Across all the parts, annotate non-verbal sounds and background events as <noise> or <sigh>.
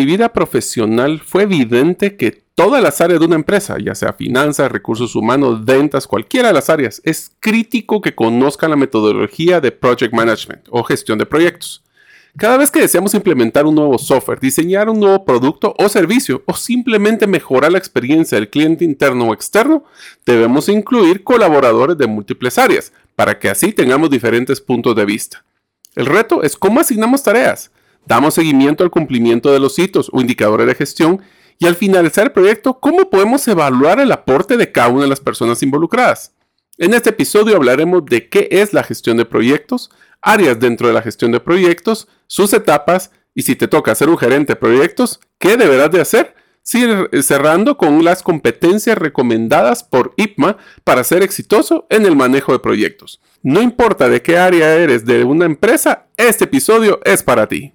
mi vida profesional fue evidente que todas las áreas de una empresa, ya sea finanzas, recursos humanos, ventas, cualquiera de las áreas, es crítico que conozcan la metodología de project management o gestión de proyectos. Cada vez que deseamos implementar un nuevo software, diseñar un nuevo producto o servicio o simplemente mejorar la experiencia del cliente interno o externo, debemos incluir colaboradores de múltiples áreas para que así tengamos diferentes puntos de vista. El reto es cómo asignamos tareas. Damos seguimiento al cumplimiento de los hitos o indicadores de gestión y al finalizar el proyecto, cómo podemos evaluar el aporte de cada una de las personas involucradas. En este episodio hablaremos de qué es la gestión de proyectos, áreas dentro de la gestión de proyectos, sus etapas y si te toca ser un gerente de proyectos, qué deberás de hacer. Cerrando con las competencias recomendadas por IPMA para ser exitoso en el manejo de proyectos. No importa de qué área eres de una empresa, este episodio es para ti.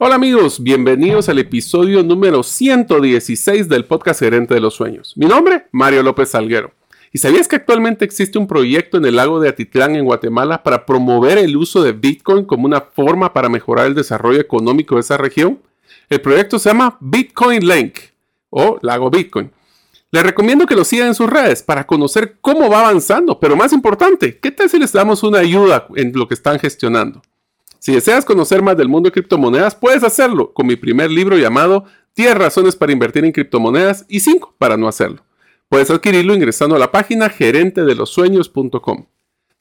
Hola amigos, bienvenidos al episodio número 116 del podcast Gerente de los Sueños. Mi nombre, Mario López Salguero. ¿Y sabías que actualmente existe un proyecto en el lago de Atitlán, en Guatemala, para promover el uso de Bitcoin como una forma para mejorar el desarrollo económico de esa región? El proyecto se llama Bitcoin Link o Lago Bitcoin. Les recomiendo que lo sigan en sus redes para conocer cómo va avanzando, pero más importante, ¿qué tal si les damos una ayuda en lo que están gestionando? Si deseas conocer más del mundo de criptomonedas, puedes hacerlo con mi primer libro llamado 10 razones para invertir en criptomonedas y 5 para no hacerlo. Puedes adquirirlo ingresando a la página gerentedelosueños.com.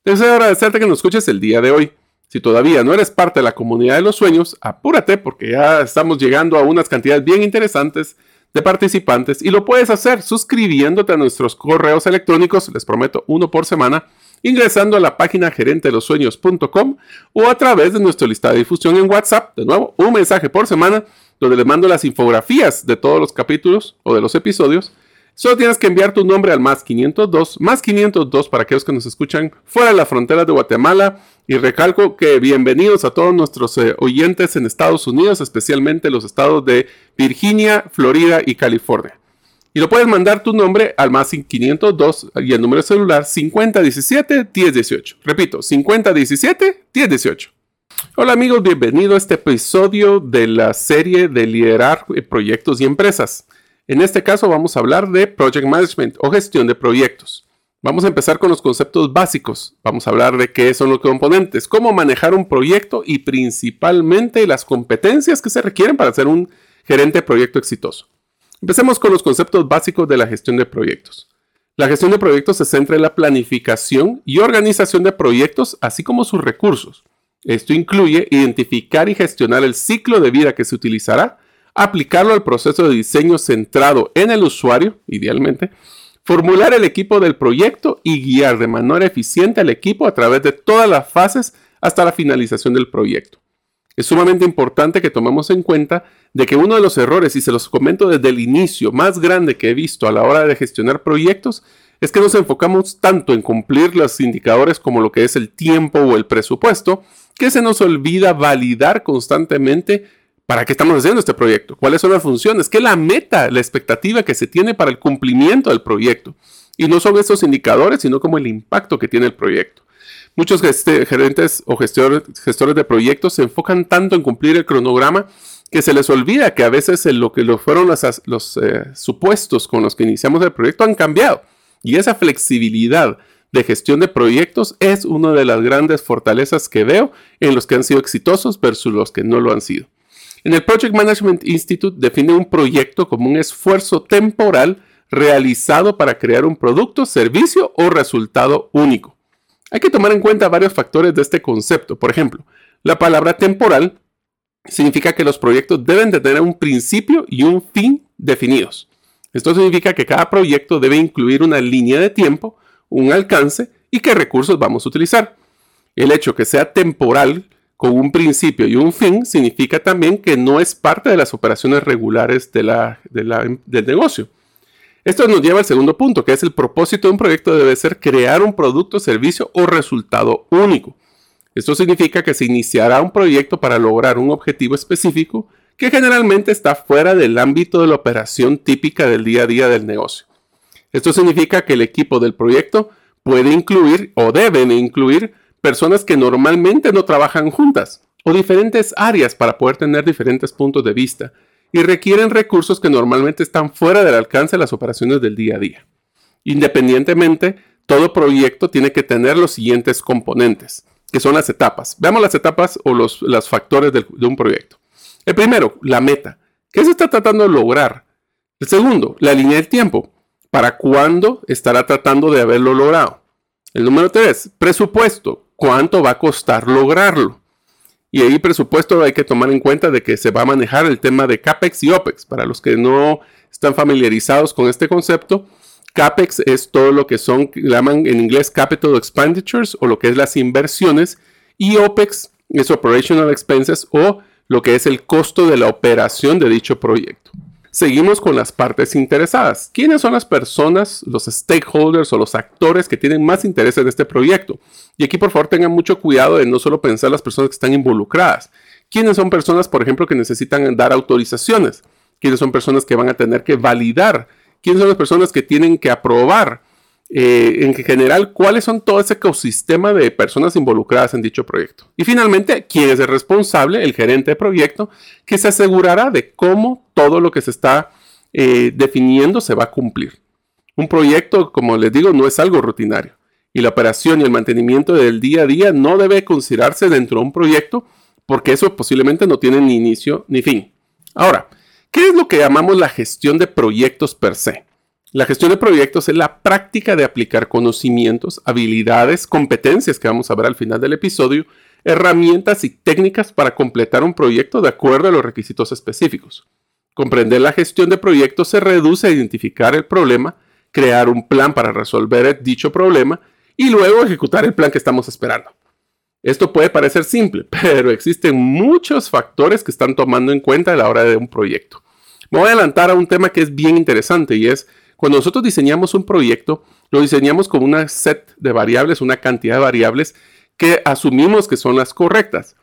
Deseo agradecerte que nos escuches el día de hoy. Si todavía no eres parte de la comunidad de los sueños, apúrate porque ya estamos llegando a unas cantidades bien interesantes de participantes y lo puedes hacer suscribiéndote a nuestros correos electrónicos, les prometo uno por semana, ingresando a la página gerentelosueños.com o a través de nuestro listado de difusión en WhatsApp. De nuevo, un mensaje por semana donde les mando las infografías de todos los capítulos o de los episodios. Solo tienes que enviar tu nombre al más 502, más 502 para aquellos que nos escuchan fuera de la frontera de Guatemala. Y recalco que bienvenidos a todos nuestros eh, oyentes en Estados Unidos, especialmente los estados de Virginia, Florida y California. Y lo puedes mandar tu nombre al más 502 y el número celular 5017-1018. Repito, 5017-1018. Hola amigos, bienvenido a este episodio de la serie de liderar proyectos y empresas. En este caso vamos a hablar de Project Management o gestión de proyectos. Vamos a empezar con los conceptos básicos. Vamos a hablar de qué son los componentes, cómo manejar un proyecto y principalmente las competencias que se requieren para ser un gerente de proyecto exitoso. Empecemos con los conceptos básicos de la gestión de proyectos. La gestión de proyectos se centra en la planificación y organización de proyectos, así como sus recursos. Esto incluye identificar y gestionar el ciclo de vida que se utilizará, aplicarlo al proceso de diseño centrado en el usuario, idealmente, formular el equipo del proyecto y guiar de manera eficiente al equipo a través de todas las fases hasta la finalización del proyecto. Es sumamente importante que tomemos en cuenta de que uno de los errores, y se los comento desde el inicio, más grande que he visto a la hora de gestionar proyectos, es que nos enfocamos tanto en cumplir los indicadores como lo que es el tiempo o el presupuesto, que se nos olvida validar constantemente para qué estamos haciendo este proyecto, cuáles son las funciones, qué es la meta, la expectativa que se tiene para el cumplimiento del proyecto. Y no son estos indicadores, sino como el impacto que tiene el proyecto. Muchos gerentes o gestores, de proyectos se enfocan tanto en cumplir el cronograma que se les olvida que a veces lo que lo fueron los, eh, supuestos con los que iniciamos el proyecto han cambiado. Y esa flexibilidad de gestión de proyectos es una de las grandes fortalezas que veo en los que han sido exitosos versus los que no lo han sido. En el Project Management Institute define un proyecto como un esfuerzo temporal realizado para crear un producto, servicio o resultado único. Hay que tomar en cuenta varios factores de este concepto. Por ejemplo, la palabra temporal significa que los proyectos deben de tener un principio y un fin definidos. Esto significa que cada proyecto debe incluir una línea de tiempo, un alcance y qué recursos vamos a utilizar. El hecho que sea temporal con un principio y un fin significa también que no es parte de las operaciones regulares de la, del negocio. Esto nos lleva al segundo punto, que es el propósito de un proyecto debe ser crear un producto, servicio o resultado único. Esto significa que se iniciará un proyecto para lograr un objetivo específico que generalmente está fuera del ámbito de la operación típica del día a día del negocio. Esto significa que el equipo del proyecto puede incluir o deben incluir personas que normalmente no trabajan juntas o diferentes áreas para poder tener diferentes puntos de vista y requieren recursos que normalmente están fuera del alcance de las operaciones del día a día. Independientemente, todo proyecto tiene que tener los siguientes componentes, que son las etapas. Veamos las etapas o los, factores de un proyecto. El primero, la meta. ¿Qué se está tratando de lograr? El segundo, la línea del tiempo. ¿Para cuándo estará tratando de haberlo logrado? El número tres, presupuesto cuánto va a costar lograrlo. Y ahí presupuesto hay que tomar en cuenta de que se va a manejar el tema de CAPEX y OPEX. Para los que no están familiarizados con este concepto, CAPEX es todo lo que son, llaman en inglés Capital Expenditures o lo que es las inversiones. Y OPEX es Operational Expenses o lo que es el costo de la operación de dicho proyecto. Seguimos con las partes interesadas. ¿Quiénes son las personas, los stakeholders o los actores que tienen más interés en este proyecto? Y aquí por favor tengan mucho cuidado de no solo pensar las personas que están involucradas. ¿Quiénes son personas, por ejemplo, que necesitan dar autorizaciones? ¿Quiénes son personas que van a tener que validar? ¿Quiénes son las personas que tienen que aprobar? Eh, en general, cuáles son todo ese ecosistema de personas involucradas en dicho proyecto. Y finalmente, quién es el responsable, el gerente de proyecto, que se asegurará de cómo todo lo que se está eh, definiendo se va a cumplir. Un proyecto, como les digo, no es algo rutinario. Y la operación y el mantenimiento del día a día no debe considerarse dentro de un proyecto porque eso posiblemente no tiene ni inicio ni fin. Ahora, ¿qué es lo que llamamos la gestión de proyectos per se? La gestión de proyectos es la práctica de aplicar conocimientos, habilidades, competencias que vamos a ver al final del episodio, herramientas y técnicas para completar un proyecto de acuerdo a los requisitos específicos. Comprender la gestión de proyectos se reduce a identificar el problema, crear un plan para resolver dicho problema y luego ejecutar el plan que estamos esperando. Esto puede parecer simple, <laughs> pero existen muchos factores que están tomando en cuenta a la hora de un proyecto. Me voy a adelantar a un tema que es bien interesante y es cuando nosotros diseñamos un proyecto, lo diseñamos con una set de variables, una cantidad de variables que asumimos que son las correctas.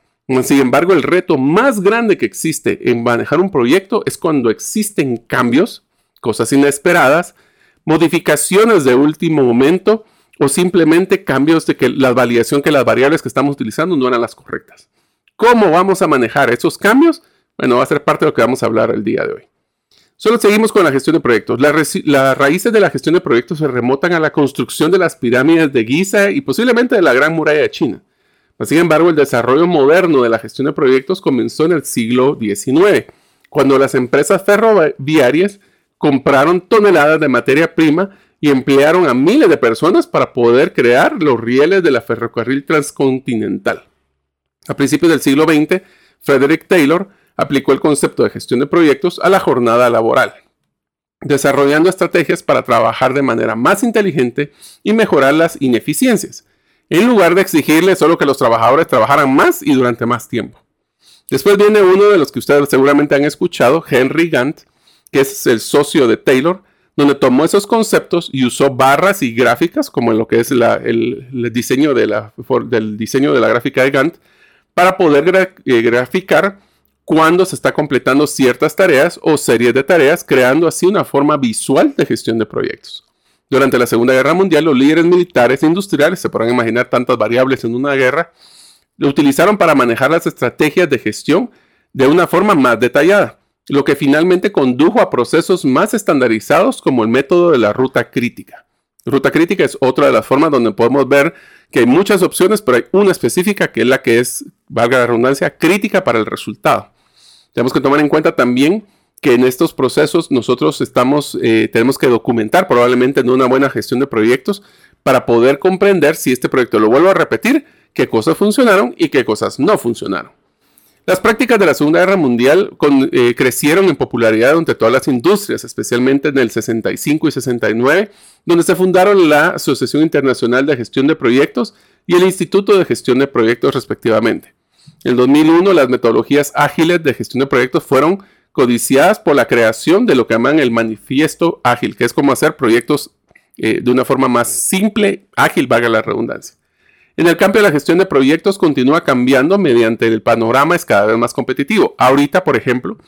Sin embargo, el reto más grande que existe en manejar un proyecto es cuando existen cambios, cosas inesperadas, modificaciones de último momento o simplemente cambios de que la validación que las variables que estamos utilizando no eran las correctas. ¿Cómo vamos a manejar esos cambios? Bueno, va a ser parte de lo que vamos a hablar el día de hoy. Solo seguimos con la gestión de proyectos. las raíces de la gestión de proyectos se remontan a la construcción de las pirámides de Giza y posiblemente de la Gran Muralla de China. Sin embargo, el desarrollo moderno de la gestión de proyectos comenzó en el siglo XIX, cuando las empresas ferroviarias compraron toneladas de materia prima y emplearon a miles de personas para poder crear los rieles de la ferrocarril transcontinental. A principios del siglo XX, Frederick Taylor aplicó el concepto de gestión de proyectos a la jornada laboral, desarrollando estrategias para trabajar de manera más inteligente y mejorar las ineficiencias, en lugar de exigirle solo que los trabajadores trabajaran más y durante más tiempo. Después viene uno de los que ustedes seguramente han escuchado, Henry Gantt, que es el socio de Taylor, donde tomó esos conceptos y usó barras y gráficas, como en lo que es el, diseño de la, del diseño de la gráfica de Gantt, para poder eh, graficar cuando se está completando ciertas tareas o series de tareas, creando así una forma visual de gestión de proyectos. Durante la Segunda Guerra Mundial, los líderes militares e industriales, se podrán imaginar tantas variables en una guerra, lo utilizaron para manejar las estrategias de gestión de una forma más detallada, lo que finalmente condujo a procesos más estandarizados como el método de la ruta crítica. Ruta crítica es otra de las formas donde podemos ver que hay muchas opciones, pero hay una específica que es la que es, valga la redundancia, crítica para el resultado. Tenemos que tomar en cuenta también que en estos procesos nosotros eh, tenemos que documentar probablemente en una buena gestión de proyectos para poder comprender si este proyecto, lo vuelvo a repetir, qué cosas funcionaron y qué cosas no funcionaron. Las prácticas de la Segunda Guerra Mundial eh, crecieron en popularidad entre todas las industrias, especialmente en el 65 y 69, donde se fundaron la Asociación Internacional de Gestión de Proyectos y el Instituto de Gestión de Proyectos respectivamente. En 2001 las metodologías ágiles de gestión de proyectos fueron codiciadas por la creación de lo que llaman el manifiesto ágil, que es como hacer proyectos eh, de una forma más simple, ágil, valga la redundancia. En el de la gestión de proyectos continúa cambiando mediante el panorama es cada vez más competitivo. Ahorita, por ejemplo,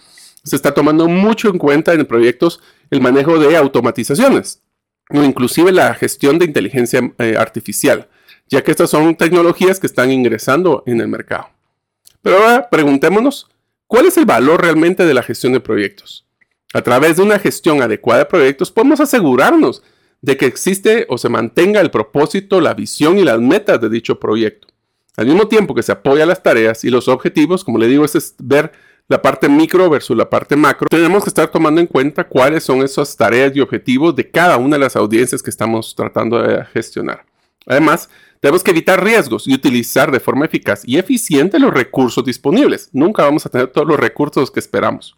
se está tomando mucho en cuenta en proyectos el manejo de automatizaciones o inclusive la gestión de inteligencia eh, artificial, ya que estas son tecnologías que están ingresando en el mercado. Pero ahora preguntémonos, ¿cuál es el valor realmente de la gestión de proyectos? A través de una gestión adecuada de proyectos podemos asegurarnos de que existe o se mantenga el propósito, la visión y las metas de dicho proyecto. Al mismo tiempo que se apoya las tareas y los objetivos, como le digo, es ver la parte micro versus la parte macro, tenemos que estar tomando en cuenta cuáles son esas tareas y objetivos de cada una de las audiencias que estamos tratando de gestionar. Además, tenemos que evitar riesgos y utilizar de forma eficaz y eficiente los recursos disponibles. Nunca vamos a tener todos los recursos que esperamos.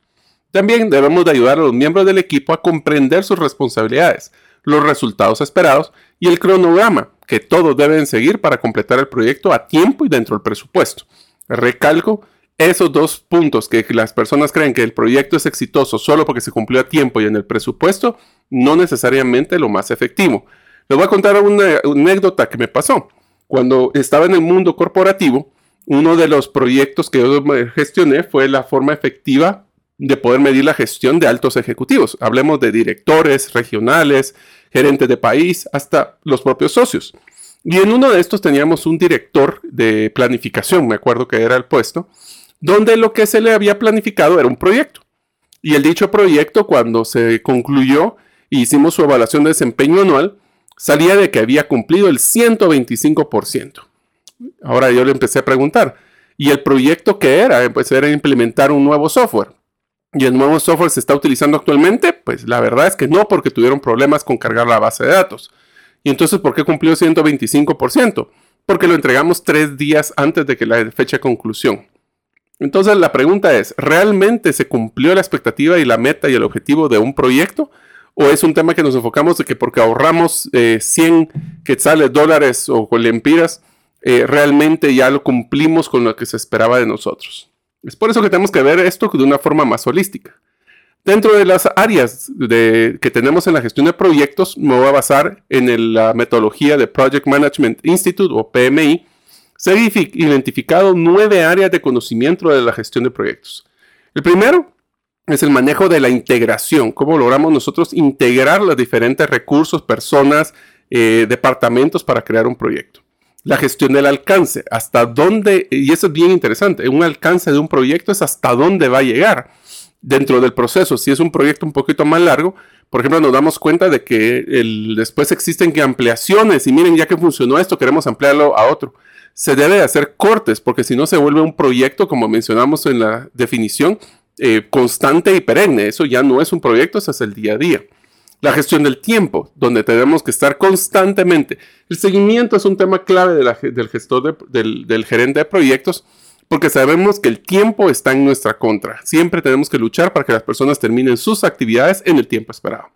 También debemos de ayudar a los miembros del equipo a comprender sus responsabilidades, los resultados esperados y el cronograma que todos deben seguir para completar el proyecto a tiempo y dentro del presupuesto. Recalco esos dos puntos que las personas creen que el proyecto es exitoso solo porque se cumplió a tiempo y en el presupuesto, no necesariamente lo más efectivo. Les voy a contar una anécdota que me pasó. Cuando estaba en el mundo corporativo, uno de los proyectos que yo gestioné fue la forma efectiva de poder medir la gestión de altos ejecutivos. Hablemos de directores regionales, gerentes de país, hasta los propios socios. Y en uno de estos teníamos un director de planificación, me acuerdo que era el puesto, donde lo que se le había planificado era un proyecto. Y el dicho proyecto, cuando se concluyó hicimos su evaluación de desempeño anual, salía de que había cumplido el 125%. Ahora yo le empecé a preguntar, ¿y el proyecto qué era? Pues era implementar un nuevo software y el nuevo software se está utilizando actualmente? Pues la verdad es que no, porque tuvieron problemas con cargar la base de datos. ¿Y entonces por qué cumplió 125%? Porque lo entregamos tres días antes de que la fecha de conclusión. Entonces la pregunta es, ¿realmente se cumplió la expectativa y la meta y el objetivo de un proyecto? ¿O es un tema que nos enfocamos de que porque ahorramos 100 eh, quetzales, dólares o lempiras, eh, realmente ya lo cumplimos con lo que se esperaba de nosotros? Es por eso que tenemos que ver esto de una forma más holística. Dentro de las áreas que tenemos en la gestión de proyectos, me voy a basar en la metodología de Project Management Institute o PMI. Se han identificado nueve áreas de conocimiento de la gestión de proyectos. El primero es el manejo de la integración, cómo logramos nosotros integrar los diferentes recursos, personas, eh, departamentos para crear un proyecto la gestión del alcance, hasta dónde, y eso es bien interesante, un alcance de un proyecto es hasta dónde va a llegar dentro del proceso. Si es un proyecto un poquito más largo, por ejemplo, nos damos cuenta de que después existen ampliaciones y miren, ya que funcionó esto, queremos ampliarlo a otro. Se debe hacer cortes porque si no se vuelve un proyecto, como mencionamos en la definición, eh, constante y perenne. Eso ya no es un proyecto, eso es el día a día. La gestión del tiempo, donde tenemos que estar constantemente. El seguimiento es un tema clave del gestor, del, gerente de proyectos, porque sabemos que el tiempo está en nuestra contra. Siempre tenemos que luchar para que las personas terminen sus actividades en el tiempo esperado.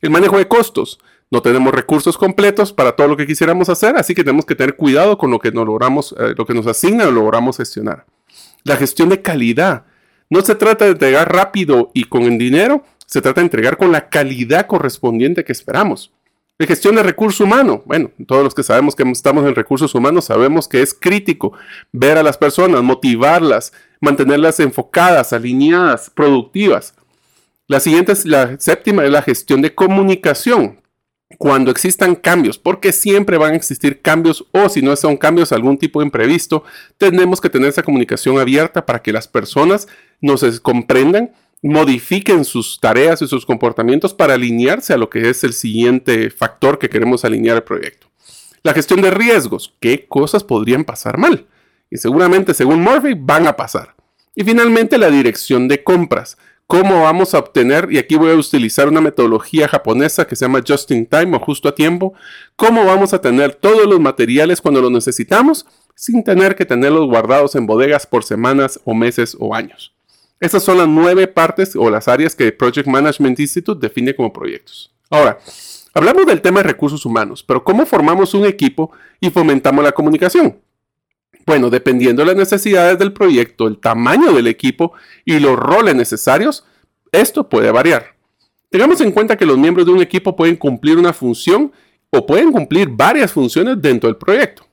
El manejo de costos. No tenemos recursos completos para todo lo que quisiéramos hacer, así que tenemos que tener cuidado con lo que nos logramos, eh, lo que nos asigna o logramos gestionar. La gestión de calidad. No se trata de entregar rápido y con el dinero, se trata de entregar con la calidad correspondiente que esperamos. La gestión de recursos humanos. Bueno, todos los que sabemos que estamos en recursos humanos sabemos que es crítico ver a las personas, motivarlas, mantenerlas enfocadas, alineadas, productivas. La siguiente es la séptima, es la gestión de comunicación. Cuando existan cambios, porque siempre van a existir cambios o si no son cambios, algún tipo de imprevisto, tenemos que tener esa comunicación abierta para que las personas nos comprendan modifiquen sus tareas y sus comportamientos para alinearse a lo que es el siguiente factor que queremos alinear al proyecto. La gestión de riesgos. ¿Qué cosas podrían pasar mal? Y seguramente, según Murphy, van a pasar. Y finalmente, la dirección de compras. ¿Cómo vamos a obtener? Y aquí voy a utilizar una metodología japonesa que se llama just in time o justo a tiempo. ¿Cómo vamos a tener todos los materiales cuando los necesitamos sin tener que tenerlos guardados en bodegas por semanas o meses o años? Estas son las nueve partes o las áreas que Project Management Institute define como proyectos. Ahora, hablamos del tema de recursos humanos, pero ¿cómo formamos un equipo y fomentamos la comunicación? Bueno, dependiendo de las necesidades del proyecto, el tamaño del equipo y los roles necesarios, esto puede variar. Tengamos en cuenta que los miembros de un equipo pueden cumplir una función o pueden cumplir varias funciones dentro del proyecto.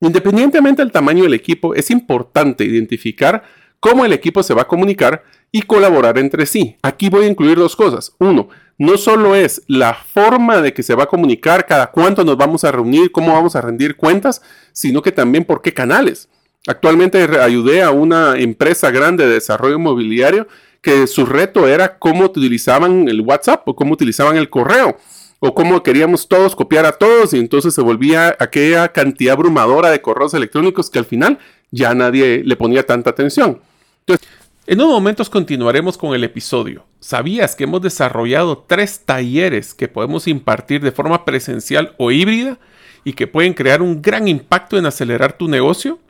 Independientemente del tamaño del equipo, es importante identificar cómo el equipo se va a comunicar y colaborar entre sí. Aquí voy a incluir dos cosas. Uno, no solo es la forma de que se va a comunicar, cada cuánto nos vamos a reunir, cómo vamos a rendir cuentas, sino que también por qué canales. Actualmente ayudé a una empresa grande de desarrollo inmobiliario que su reto era cómo utilizaban el WhatsApp o cómo utilizaban el correo o cómo queríamos todos copiar a todos y entonces se volvía aquella cantidad abrumadora de correos electrónicos que al final ya nadie le ponía tanta atención. Entonces, en unos momentos continuaremos con el episodio. ¿Sabías que hemos desarrollado tres talleres que podemos impartir de forma presencial o híbrida y que pueden crear un gran impacto en acelerar tu negocio?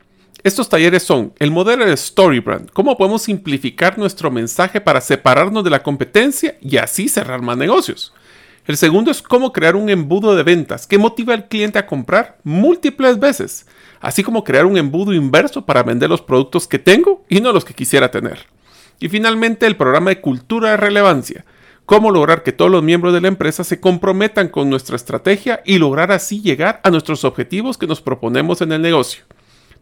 Estos talleres son el modelo de Storybrand, cómo podemos simplificar nuestro mensaje para separarnos de la competencia y así cerrar más negocios. El segundo es cómo crear un embudo de ventas que motiva al cliente a comprar múltiples veces, así como crear un embudo inverso para vender los productos que tengo y no los que quisiera tener. Y finalmente el programa de cultura de relevancia, cómo lograr que todos los miembros de la empresa se comprometan con nuestra estrategia y lograr así llegar a nuestros objetivos que nos proponemos en el negocio.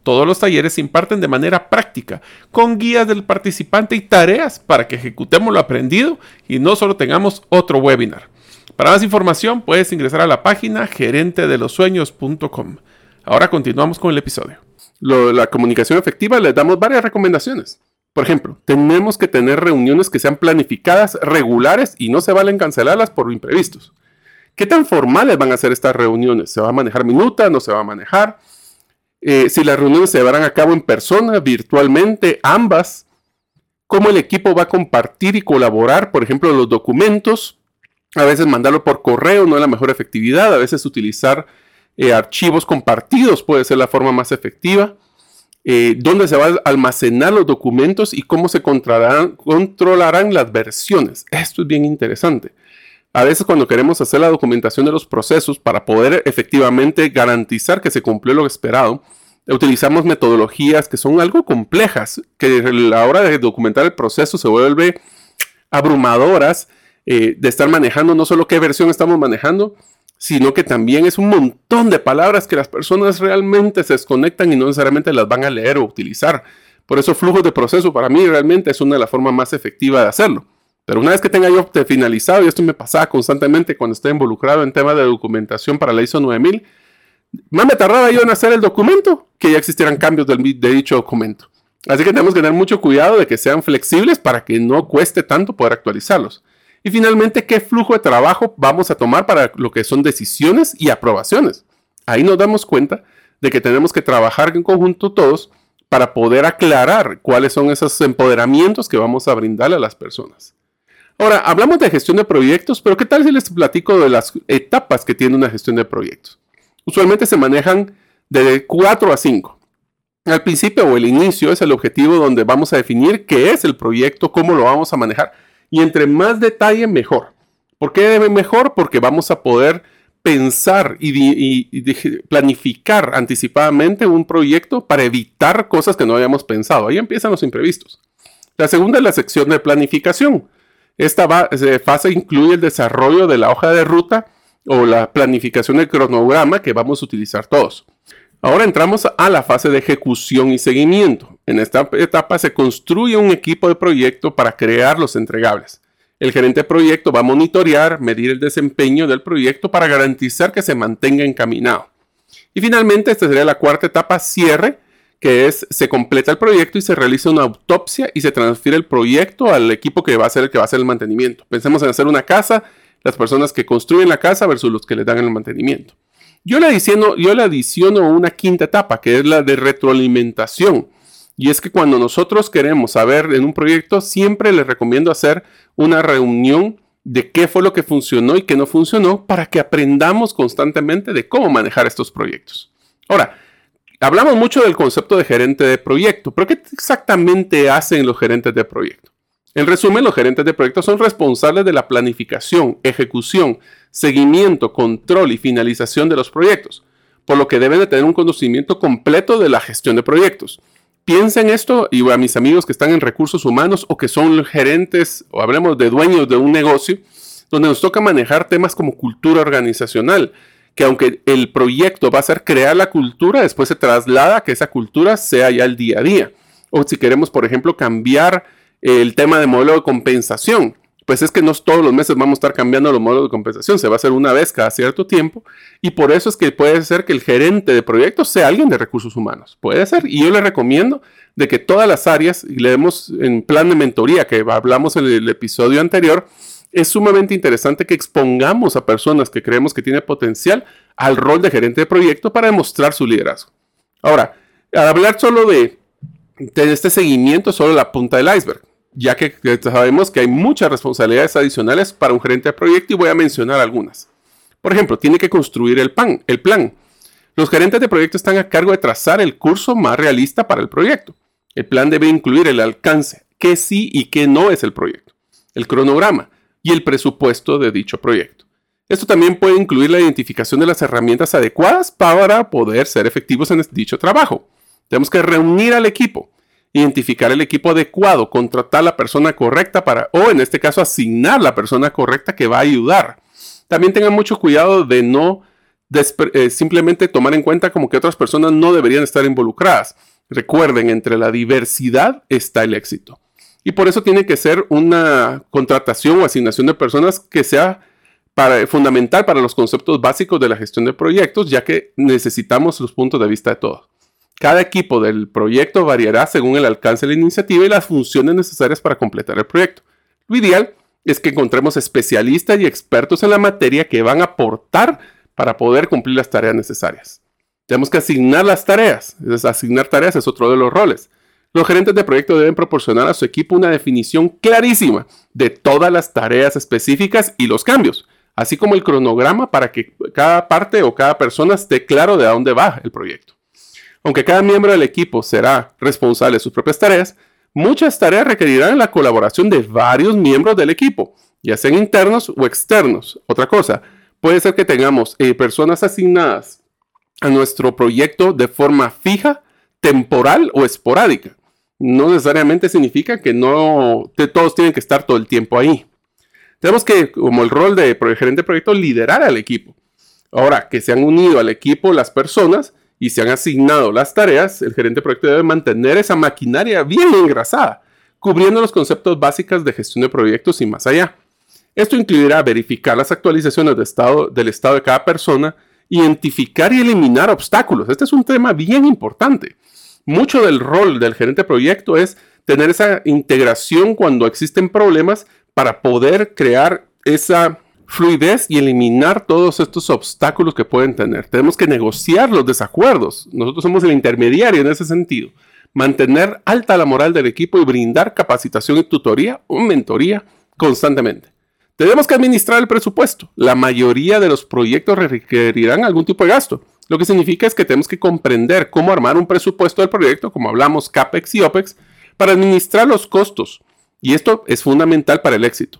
Todos los talleres se imparten de manera práctica, con guías del participante y tareas para que ejecutemos lo aprendido y no solo tengamos otro webinar. Para más información puedes ingresar a la página gerentedelosueños.com. Ahora continuamos con el episodio. la comunicación efectiva les damos varias recomendaciones. Por ejemplo, tenemos que tener reuniones que sean planificadas, regulares y no se valen cancelarlas por imprevistos. ¿Qué tan formales van a ser estas reuniones? ¿Se va a manejar minuta? ¿No se va a manejar? Eh, si las reuniones se llevarán a cabo en persona, virtualmente, ambas, cómo el equipo va a compartir y colaborar, por ejemplo, los documentos, a veces mandarlo por correo no es la mejor efectividad, a veces utilizar eh, archivos compartidos puede ser la forma más efectiva, eh, dónde se van a almacenar los documentos y cómo se controlarán, las versiones. Esto es bien interesante. A veces cuando queremos hacer la documentación de los procesos para poder efectivamente garantizar que se cumplió lo esperado, utilizamos metodologías que son algo complejas, que a la hora de documentar el proceso se vuelve abrumadoras eh, de estar manejando no solo qué versión estamos manejando, sino que también es un montón de palabras que las personas realmente se desconectan y no necesariamente las van a leer o utilizar. Por eso flujos de proceso para mí realmente es una de las formas más efectivas de hacerlo. Pero una vez que tenga yo finalizado, y esto me pasaba constantemente cuando estoy involucrado en temas de documentación para la ISO 9000, más me tardaba yo en hacer el documento que ya existieran cambios de dicho documento. Así que tenemos que tener mucho cuidado de que sean flexibles para que no cueste tanto poder actualizarlos. Y finalmente, ¿qué flujo de trabajo vamos a tomar para lo que son decisiones y aprobaciones? Ahí nos damos cuenta de que tenemos que trabajar en conjunto todos para poder aclarar cuáles son esos empoderamientos que vamos a brindarle a las personas. Ahora, hablamos de gestión de proyectos, pero ¿qué tal si les platico de las etapas que tiene una gestión de proyectos? Usualmente se manejan de 4 a 5. Al principio o el inicio es el objetivo donde vamos a definir qué es el proyecto, cómo lo vamos a manejar y entre más detalle mejor. ¿Por qué mejor? Porque vamos a poder pensar y, planificar anticipadamente un proyecto para evitar cosas que no habíamos pensado. Ahí empiezan los imprevistos. La segunda es la sección de planificación. Esta fase incluye el desarrollo de la hoja de ruta o la planificación del cronograma que vamos a utilizar todos. Ahora entramos a la fase de ejecución y seguimiento. En esta etapa se construye un equipo de proyecto para crear los entregables. El gerente de proyecto va a monitorear, medir el desempeño del proyecto para garantizar que se mantenga encaminado. Y finalmente, esta sería la cuarta etapa, cierre, que es se completa el proyecto y se realiza una autopsia y se transfiere el proyecto al equipo que va a ser el que va a hacer el mantenimiento. Pensemos en hacer una casa las personas que construyen la casa versus los que le dan el mantenimiento. Yo le, adiciono, yo le adiciono una quinta etapa, que es la de retroalimentación. Y es que cuando nosotros queremos saber en un proyecto, siempre les recomiendo hacer una reunión de qué fue lo que funcionó y qué no funcionó para que aprendamos constantemente de cómo manejar estos proyectos. Ahora, hablamos mucho del concepto de gerente de proyecto, pero ¿qué exactamente hacen los gerentes de proyecto? En resumen, los gerentes de proyectos son responsables de la planificación, ejecución, seguimiento, control y finalización de los proyectos. por lo que deben de tener un conocimiento completo de la gestión de proyectos. Piensen esto y a mis amigos que están en recursos humanos o que son gerentes o hablemos de dueños de un negocio, donde nos toca manejar temas como cultura organizacional, que aunque el proyecto va a ser crear la cultura, después se traslada a que esa cultura sea ya el día a día. O si queremos, por ejemplo, cambiar el tema de modelo de compensación, pues es que no todos los meses vamos a estar cambiando los modelos de compensación, se va a hacer una vez cada cierto tiempo y por eso es que puede ser que el gerente de proyectos sea alguien de recursos humanos, puede ser y yo le recomiendo de que todas las áreas, y le demos en plan de mentoría que hablamos en el episodio anterior, es sumamente interesante que expongamos a personas que creemos que tienen potencial al rol de gerente de proyecto para demostrar su liderazgo. Ahora, al hablar solo de, de este seguimiento, solo la punta del iceberg ya que sabemos que hay muchas responsabilidades adicionales para un gerente de proyecto y voy a mencionar algunas. Por ejemplo, tiene que construir el, pan, el plan. Los gerentes de proyecto están a cargo de trazar el curso más realista para el proyecto. El plan debe incluir el alcance, qué sí y qué no es el proyecto, el cronograma y el presupuesto de dicho proyecto. Esto también puede incluir la identificación de las herramientas adecuadas para poder ser efectivos en dicho trabajo. Tenemos que reunir al equipo, identificar el equipo adecuado, contratar la persona correcta para, o en este caso, asignar la persona correcta que va a ayudar. También tengan mucho cuidado de no eh, simplemente tomar en cuenta como que otras personas no deberían estar involucradas. Recuerden, entre la diversidad está el éxito. Y por eso tiene que ser una contratación o asignación de personas que sea fundamental para los conceptos básicos de la gestión de proyectos, ya que necesitamos los puntos de vista de todos. Cada equipo del proyecto variará según el alcance de la iniciativa y las funciones necesarias para completar el proyecto. Lo ideal es que encontremos especialistas y expertos en la materia que van a aportar para poder cumplir las tareas necesarias. Tenemos que asignar las tareas. asignar tareas es otro de los roles. Los gerentes de proyecto deben proporcionar a su equipo una definición clarísima de todas las tareas específicas y los cambios, así como el cronograma para que cada parte o cada persona esté claro de a dónde va el proyecto. Aunque cada miembro del equipo será responsable de sus propias tareas, muchas tareas requerirán la colaboración de varios miembros del equipo, ya sean internos o externos. Otra cosa, puede ser que tengamos eh, personas asignadas a nuestro proyecto de forma fija, temporal o esporádica. No necesariamente significa que no todos tienen que estar todo el tiempo ahí. Tenemos que, como el rol de gerente de proyecto, liderar al equipo. Ahora, que se han unido al equipo las personas y se han asignado las tareas, el gerente de proyecto debe mantener esa maquinaria bien engrasada, cubriendo los conceptos básicos de gestión de proyectos y más allá. Esto incluirá verificar las actualizaciones del estado de cada persona, identificar y eliminar obstáculos. Este es un tema bien importante. Mucho del rol del gerente de proyecto es tener esa integración cuando existen problemas para poder crear esa fluidez y eliminar todos estos obstáculos que pueden tener. Tenemos que negociar los desacuerdos. Nosotros somos el intermediario en ese sentido. Mantener alta la moral del equipo y brindar capacitación y tutoría o mentoría constantemente. Tenemos que administrar el presupuesto. La mayoría de los proyectos requerirán algún tipo de gasto. Lo que significa es que tenemos que comprender cómo armar un presupuesto del proyecto, como hablamos CAPEX y OPEX, para administrar los costos. Y esto es fundamental para el éxito.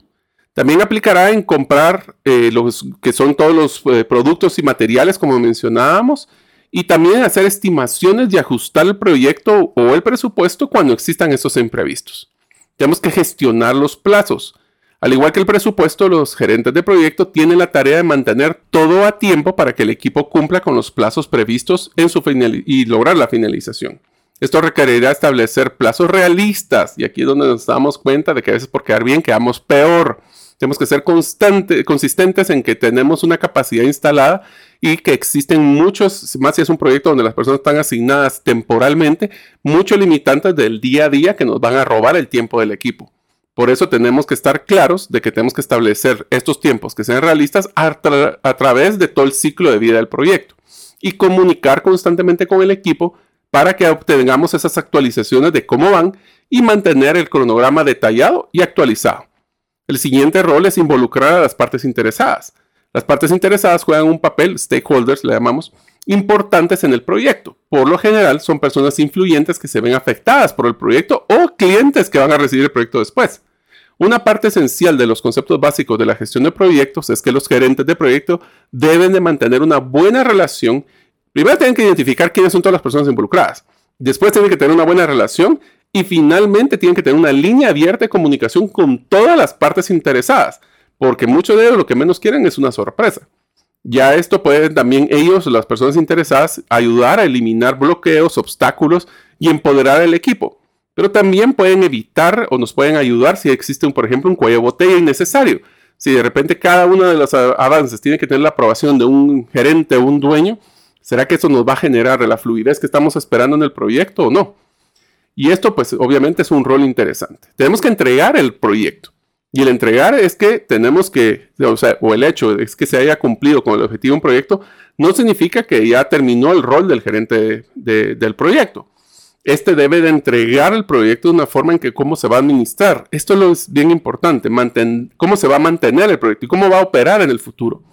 También aplicará en comprar eh, los que son todos los eh, productos y materiales como mencionábamos y también hacer estimaciones y ajustar el proyecto o el presupuesto cuando existan esos imprevistos. Tenemos que gestionar los plazos. Al igual que el presupuesto, los gerentes de proyecto tienen la tarea de mantener todo a tiempo para que el equipo cumpla con los plazos previstos en su y lograr la finalización. Esto requerirá establecer plazos realistas y aquí es donde nos damos cuenta de que a veces por quedar bien quedamos peor. Tenemos que ser constante, consistentes en que tenemos una capacidad instalada y que existen muchos, más si es un proyecto donde las personas están asignadas temporalmente, muchos limitantes del día a día que nos van a robar el tiempo del equipo. Por eso tenemos que estar claros de que tenemos que establecer estos tiempos que sean realistas a, a través de todo el ciclo de vida del proyecto y comunicar constantemente con el equipo para que obtengamos esas actualizaciones de cómo van y mantener el cronograma detallado y actualizado. El siguiente rol es involucrar a las partes interesadas. Las partes interesadas juegan un papel, stakeholders le llamamos, importantes en el proyecto. Por lo general son personas influyentes que se ven afectadas por el proyecto o clientes que van a recibir el proyecto después. Una parte esencial de los conceptos básicos de la gestión de proyectos es que los gerentes de proyecto deben de mantener una buena relación Primero tienen que identificar quiénes son todas las personas involucradas. Después tienen que tener una buena relación y finalmente tienen que tener una línea abierta de comunicación con todas las partes interesadas, porque muchos de ellos lo que menos quieren es una sorpresa. Ya esto pueden también ellos, las personas interesadas, ayudar a eliminar bloqueos, obstáculos y empoderar al equipo. Pero también pueden evitar o nos pueden ayudar si existe, un, por ejemplo, un cuello de botella innecesario. Si de repente cada uno de los avances tiene que tener la aprobación de un gerente o un dueño, ¿será que eso nos va a generar la fluidez que estamos esperando en el proyecto o no? Y esto pues obviamente es un rol interesante. Tenemos que entregar el proyecto. Y el entregar es que tenemos que, o sea, o el hecho es que se haya cumplido con el objetivo de un proyecto, no significa que ya terminó el rol del gerente del proyecto. Este debe de entregar el proyecto de una forma en que cómo se va a administrar. Esto es bien importante, cómo se va a mantener el proyecto y cómo va a operar en el futuro.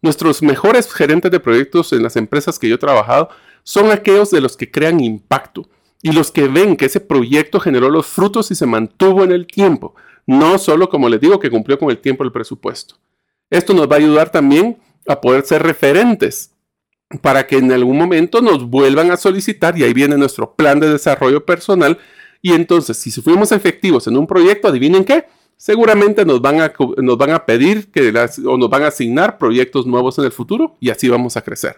Nuestros mejores gerentes de proyectos en las empresas que yo he trabajado son aquellos de los que crean impacto y los que ven que ese proyecto generó los frutos y se mantuvo en el tiempo no solo, como les digo, que cumplió con el tiempo el presupuesto. Esto nos va a ayudar también a poder ser referentes para que en algún momento nos vuelvan a solicitar y ahí viene nuestro plan de desarrollo personal. Y entonces, si fuimos efectivos en un proyecto, adivinen qué, seguramente nos van a, nos van a pedir que o nos van a asignar proyectos nuevos en el futuro y así vamos a crecer.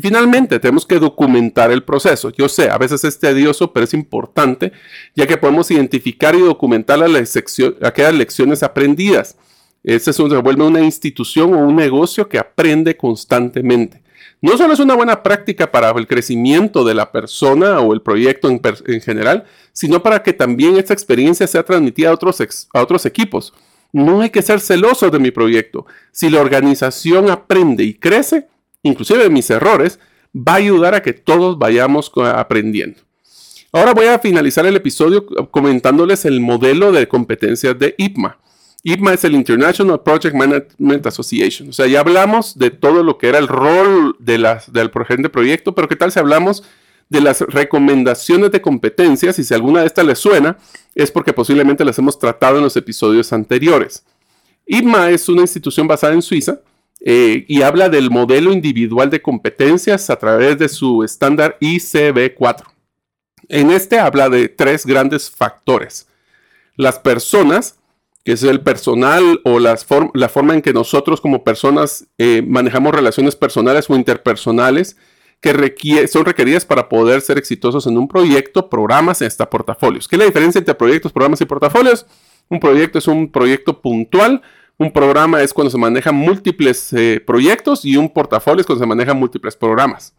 Y finalmente, tenemos que documentar el proceso. Yo sé, a veces es tedioso, pero es importante, ya que podemos identificar y documentar las aquellas lecciones aprendidas. Este se vuelve una institución o un negocio que aprende constantemente. No solo es una buena práctica para el crecimiento de la persona o el proyecto en, general, sino para que también esta experiencia sea transmitida a otros, a otros equipos. No hay que ser celoso de mi proyecto. Si la organización aprende y crece, inclusive mis errores, va a ayudar a que todos vayamos aprendiendo. Ahora voy a finalizar el episodio comentándoles el modelo de competencias de IPMA. IPMA es el International Project Management Association. O sea, ya hablamos de todo lo que era el rol de las, del de proyecto, pero ¿qué tal si hablamos de las recomendaciones de competencias? Y si alguna de estas les suena, es porque posiblemente las hemos tratado en los episodios anteriores. IPMA es una institución basada en Suiza eh, y habla del modelo individual de competencias a través de su estándar ICB4. En este habla de tres grandes factores. Las personas, que es el personal o la forma en que nosotros como personas eh, manejamos relaciones personales o interpersonales que son requeridas para poder ser exitosos en un proyecto, programas hasta portafolios. ¿Qué es la diferencia entre proyectos, programas y portafolios? Un proyecto es un proyecto puntual un programa es cuando se manejan múltiples eh, proyectos y un portafolio es cuando se manejan múltiples programas.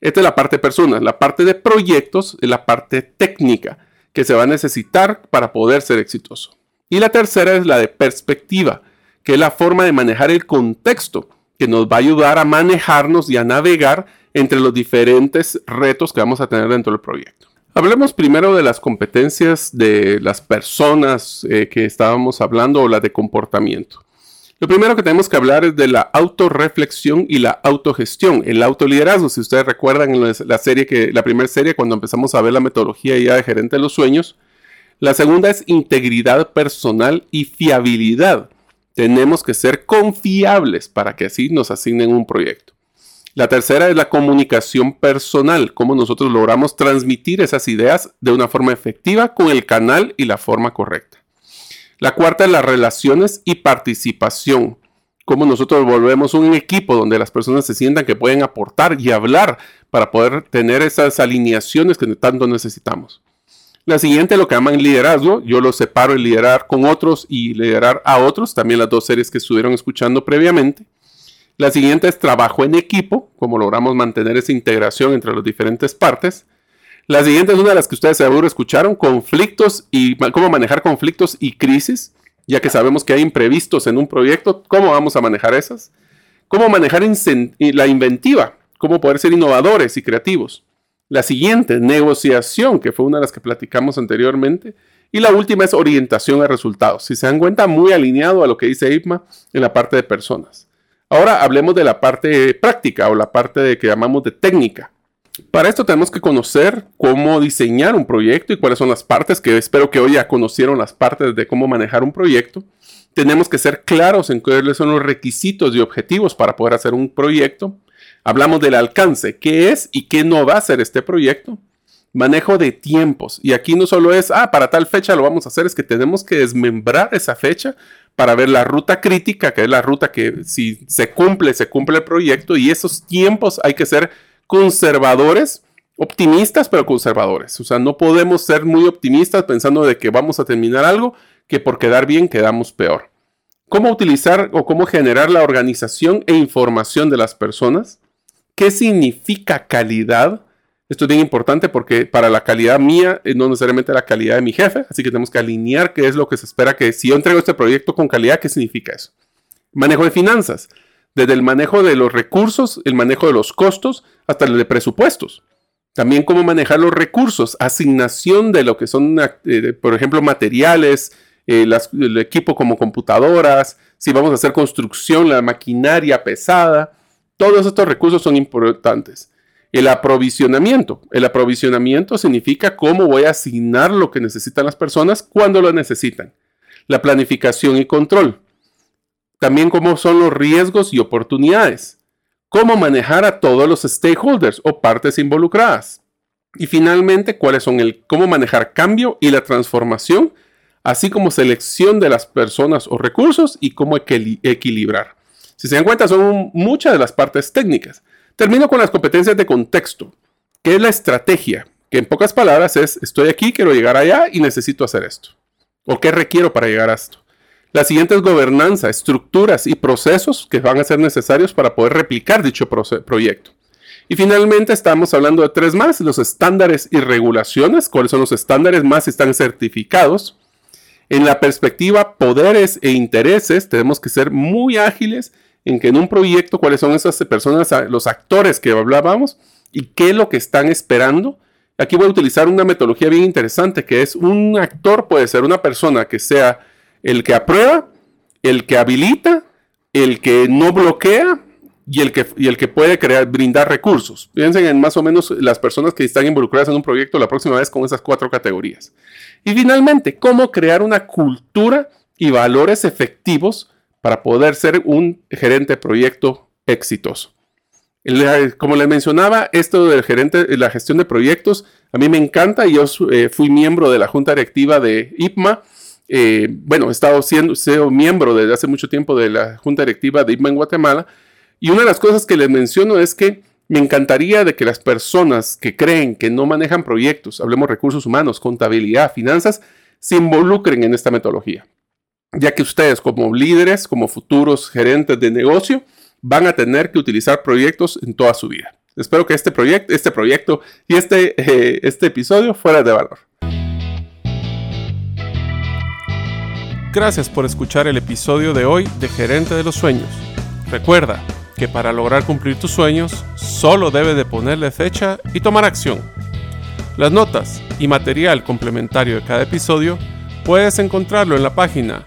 Esta es la parte de personas. La parte de proyectos es la parte técnica que se va a necesitar para poder ser exitoso. Y la tercera es la de perspectiva, que es la forma de manejar el contexto que nos va a ayudar a manejarnos y a navegar entre los diferentes retos que vamos a tener dentro del proyecto. Hablemos primero de las competencias de las personas eh, que estábamos hablando o la de comportamiento. Lo primero que tenemos que hablar es de la autorreflexión y la autogestión, el autoliderazgo. Si ustedes recuerdan en la serie que la primera serie cuando empezamos a ver la metodología ya de gerente de los sueños, la segunda es integridad personal y fiabilidad. Tenemos que ser confiables para que así nos asignen un proyecto. La tercera es la comunicación personal, cómo nosotros logramos transmitir esas ideas de una forma efectiva con el canal y la forma correcta. La cuarta es las relaciones y participación, cómo nosotros volvemos un equipo donde las personas se sientan que pueden aportar y hablar para poder tener esas alineaciones que tanto necesitamos. La siguiente, lo que llaman liderazgo, yo lo separo el liderar con otros y liderar a otros, también las dos series que estuvieron escuchando previamente. La siguiente es trabajo en equipo, cómo logramos mantener esa integración entre las diferentes partes. La siguiente es una de las que ustedes seguro escucharon, conflictos y cómo manejar conflictos y crisis, ya que sabemos que hay imprevistos en un proyecto, cómo vamos a manejar esas. Cómo manejar la inventiva, cómo poder ser innovadores y creativos. La siguiente, negociación, que fue una de las que platicamos anteriormente. Y la última es orientación a resultados. Si se dan cuenta, muy alineado a lo que dice IPMA en la parte de personas. Ahora hablemos de la parte práctica o la parte de que llamamos de técnica. Para esto tenemos que conocer cómo diseñar un proyecto y cuáles son las partes, que espero que hoy ya conocieron las partes de cómo manejar un proyecto. Tenemos que ser claros en cuáles son los requisitos y objetivos para poder hacer un proyecto. Hablamos del alcance, qué es y qué no va a ser este proyecto. Manejo de tiempos. Y aquí no solo es, ah, para tal fecha lo vamos a hacer, es que tenemos que desmembrar esa fecha para ver la ruta crítica, que es la ruta que si se cumple, se cumple el proyecto. Y esos tiempos hay que ser conservadores, optimistas, pero conservadores. O sea, no podemos ser muy optimistas pensando de que vamos a terminar algo que por quedar bien quedamos peor. ¿Cómo utilizar o cómo generar la organización e información de las personas? ¿Qué significa calidad? Esto es bien importante porque para la calidad mía es no necesariamente la calidad de mi jefe, así que tenemos que alinear qué es lo que se espera que si yo entrego este proyecto con calidad, ¿qué significa eso? Manejo de finanzas, desde el manejo de los recursos, el manejo de los costos, hasta el de presupuestos. También cómo manejar los recursos, asignación de lo que son, eh, por ejemplo, materiales, eh, el equipo como computadoras, si vamos a hacer construcción, la maquinaria pesada, todos estos recursos son importantes. El aprovisionamiento. El aprovisionamiento significa cómo voy a asignar lo que necesitan las personas cuando lo necesitan. La planificación y control. También cómo son los riesgos y oportunidades. Cómo manejar a todos los stakeholders o partes involucradas. Y finalmente, cuáles son el cómo manejar cambio y la transformación, así como selección de las personas o recursos y cómo equilibrar. Si se dan cuenta, son muchas de las partes técnicas. Termino con las competencias de contexto, que es la estrategia, que en pocas palabras es, estoy aquí, quiero llegar allá y necesito hacer esto. ¿O qué requiero para llegar a esto? La siguiente es gobernanza, estructuras y procesos que van a ser necesarios para poder replicar dicho proyecto. Y finalmente estamos hablando de tres más, los estándares y regulaciones, cuáles son los estándares más están certificados. En la perspectiva poderes e intereses, tenemos que ser muy ágiles en que en un proyecto cuáles son esas personas, los actores que hablábamos y qué es lo que están esperando. Aquí voy a utilizar una metodología bien interesante que es un actor puede ser una persona que sea el que aprueba, el que habilita, el que no bloquea y el que, y el que puede crear, brindar recursos. Piensen en más o menos las personas que están involucradas en un proyecto la próxima vez con esas cuatro categorías. Y finalmente, cómo crear una cultura y valores efectivos para poder ser un gerente de proyecto exitoso. Como les mencionaba, esto del gerente, la gestión de proyectos, a mí me encanta. Yo eh, fui miembro de la junta directiva de IPMA. Eh, bueno, he estado siendo, siendo miembro desde hace mucho tiempo de la junta directiva de IPMA en Guatemala. Y una de las cosas que les menciono es que me encantaría de que las personas que creen que no manejan proyectos, hablemos recursos humanos, contabilidad, finanzas, se involucren en esta metodología ya que ustedes como líderes, como futuros gerentes de negocio, van a tener que utilizar proyectos en toda su vida. Espero que este proyecto, este proyecto y este, eh, este episodio fuera de valor. Gracias por escuchar el episodio de hoy de Gerente de los Sueños. Recuerda que para lograr cumplir tus sueños, solo debes de ponerle fecha y tomar acción. Las notas y material complementario de cada episodio puedes encontrarlo en la página